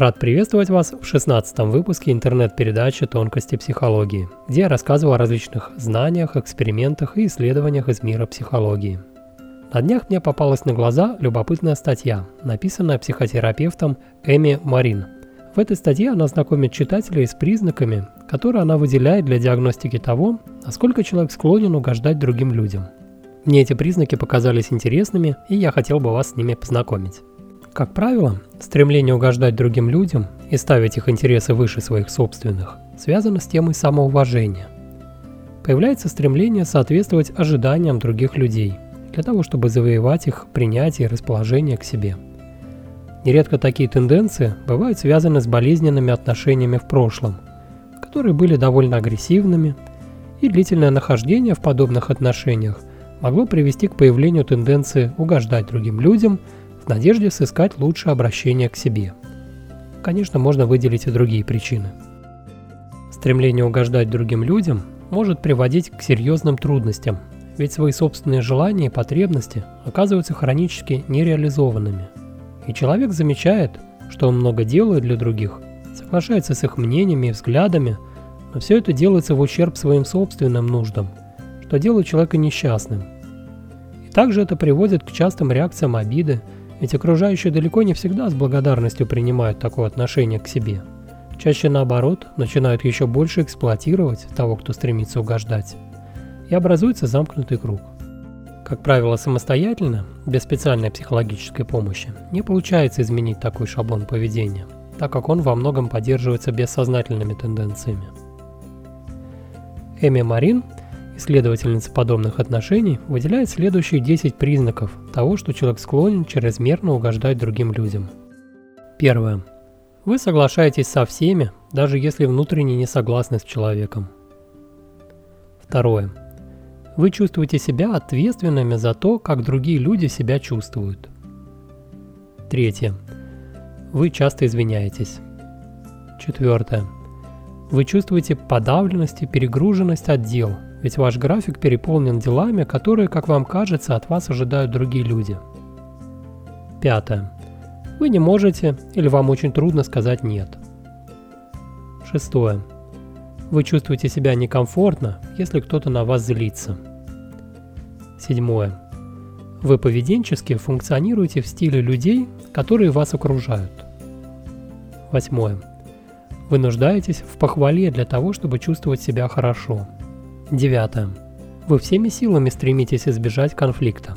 Рад приветствовать вас в 16 выпуске интернет-передачи «Тонкости психологии», где я рассказываю о различных знаниях, экспериментах и исследованиях из мира психологии. На днях мне попалась на глаза любопытная статья, написанная психотерапевтом Эми Марин. В этой статье она знакомит читателей с признаками, которые она выделяет для диагностики того, насколько человек склонен угождать другим людям. Мне эти признаки показались интересными, и я хотел бы вас с ними познакомить. Как правило, стремление угождать другим людям и ставить их интересы выше своих собственных связано с темой самоуважения. Появляется стремление соответствовать ожиданиям других людей для того, чтобы завоевать их принятие и расположение к себе. Нередко такие тенденции бывают связаны с болезненными отношениями в прошлом, которые были довольно агрессивными, и длительное нахождение в подобных отношениях могло привести к появлению тенденции угождать другим людям – надежде сыскать лучшее обращение к себе. Конечно, можно выделить и другие причины. Стремление угождать другим людям может приводить к серьезным трудностям, ведь свои собственные желания и потребности оказываются хронически нереализованными. И человек замечает, что он много делает для других, соглашается с их мнениями и взглядами, но все это делается в ущерб своим собственным нуждам, что делает человека несчастным. И также это приводит к частым реакциям обиды, ведь окружающие далеко не всегда с благодарностью принимают такое отношение к себе. Чаще наоборот, начинают еще больше эксплуатировать того, кто стремится угождать. И образуется замкнутый круг. Как правило, самостоятельно, без специальной психологической помощи, не получается изменить такой шаблон поведения, так как он во многом поддерживается бессознательными тенденциями. Эми Марин Исследовательница подобных отношений выделяет следующие 10 признаков того, что человек склонен чрезмерно угождать другим людям. Первое. Вы соглашаетесь со всеми, даже если внутренне не согласны с человеком. Второе. Вы чувствуете себя ответственными за то, как другие люди себя чувствуют. Третье. Вы часто извиняетесь. Четвертое. Вы чувствуете подавленность и перегруженность от дел – ведь ваш график переполнен делами, которые, как вам кажется, от вас ожидают другие люди. Пятое. Вы не можете или вам очень трудно сказать «нет». Шестое. Вы чувствуете себя некомфортно, если кто-то на вас злится. Седьмое. Вы поведенчески функционируете в стиле людей, которые вас окружают. Восьмое. Вы нуждаетесь в похвале для того, чтобы чувствовать себя хорошо. Девятое. Вы всеми силами стремитесь избежать конфликта.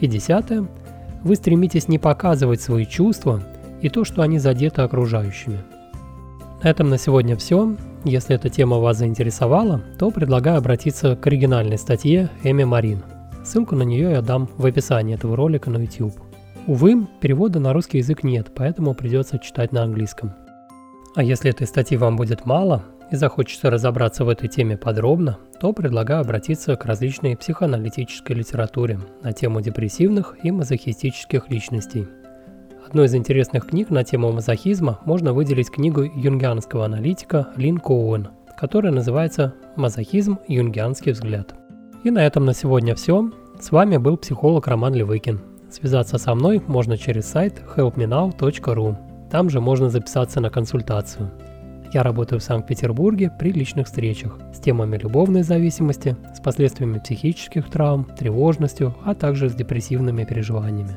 И десятое. Вы стремитесь не показывать свои чувства и то, что они задеты окружающими. На этом на сегодня все. Если эта тема вас заинтересовала, то предлагаю обратиться к оригинальной статье Эми Марин. Ссылку на нее я дам в описании этого ролика на YouTube. Увы, перевода на русский язык нет, поэтому придется читать на английском. А если этой статьи вам будет мало, и захочется разобраться в этой теме подробно, то предлагаю обратиться к различной психоаналитической литературе на тему депрессивных и мазохистических личностей. Одной из интересных книг на тему мазохизма можно выделить книгу юнгианского аналитика Лин Коуэн, которая называется «Мазохизм. Юнгианский взгляд». И на этом на сегодня все. С вами был психолог Роман Левыкин. Связаться со мной можно через сайт helpmenow.ru. Там же можно записаться на консультацию. Я работаю в Санкт-Петербурге при личных встречах с темами любовной зависимости, с последствиями психических травм, тревожностью, а также с депрессивными переживаниями.